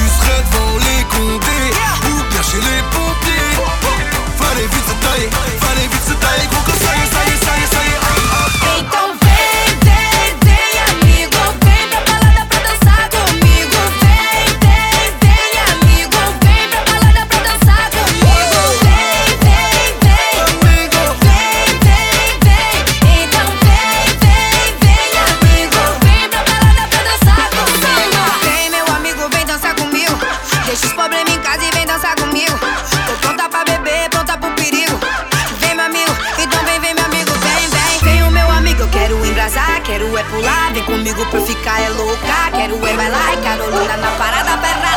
tu serais devant les condés. Ou bien chez les pompiers. Fallait vite se tailler, fallait vite se tailler quero é pular, vem comigo pra ficar é louca. Quero é bailar e Carolina na parada, perra.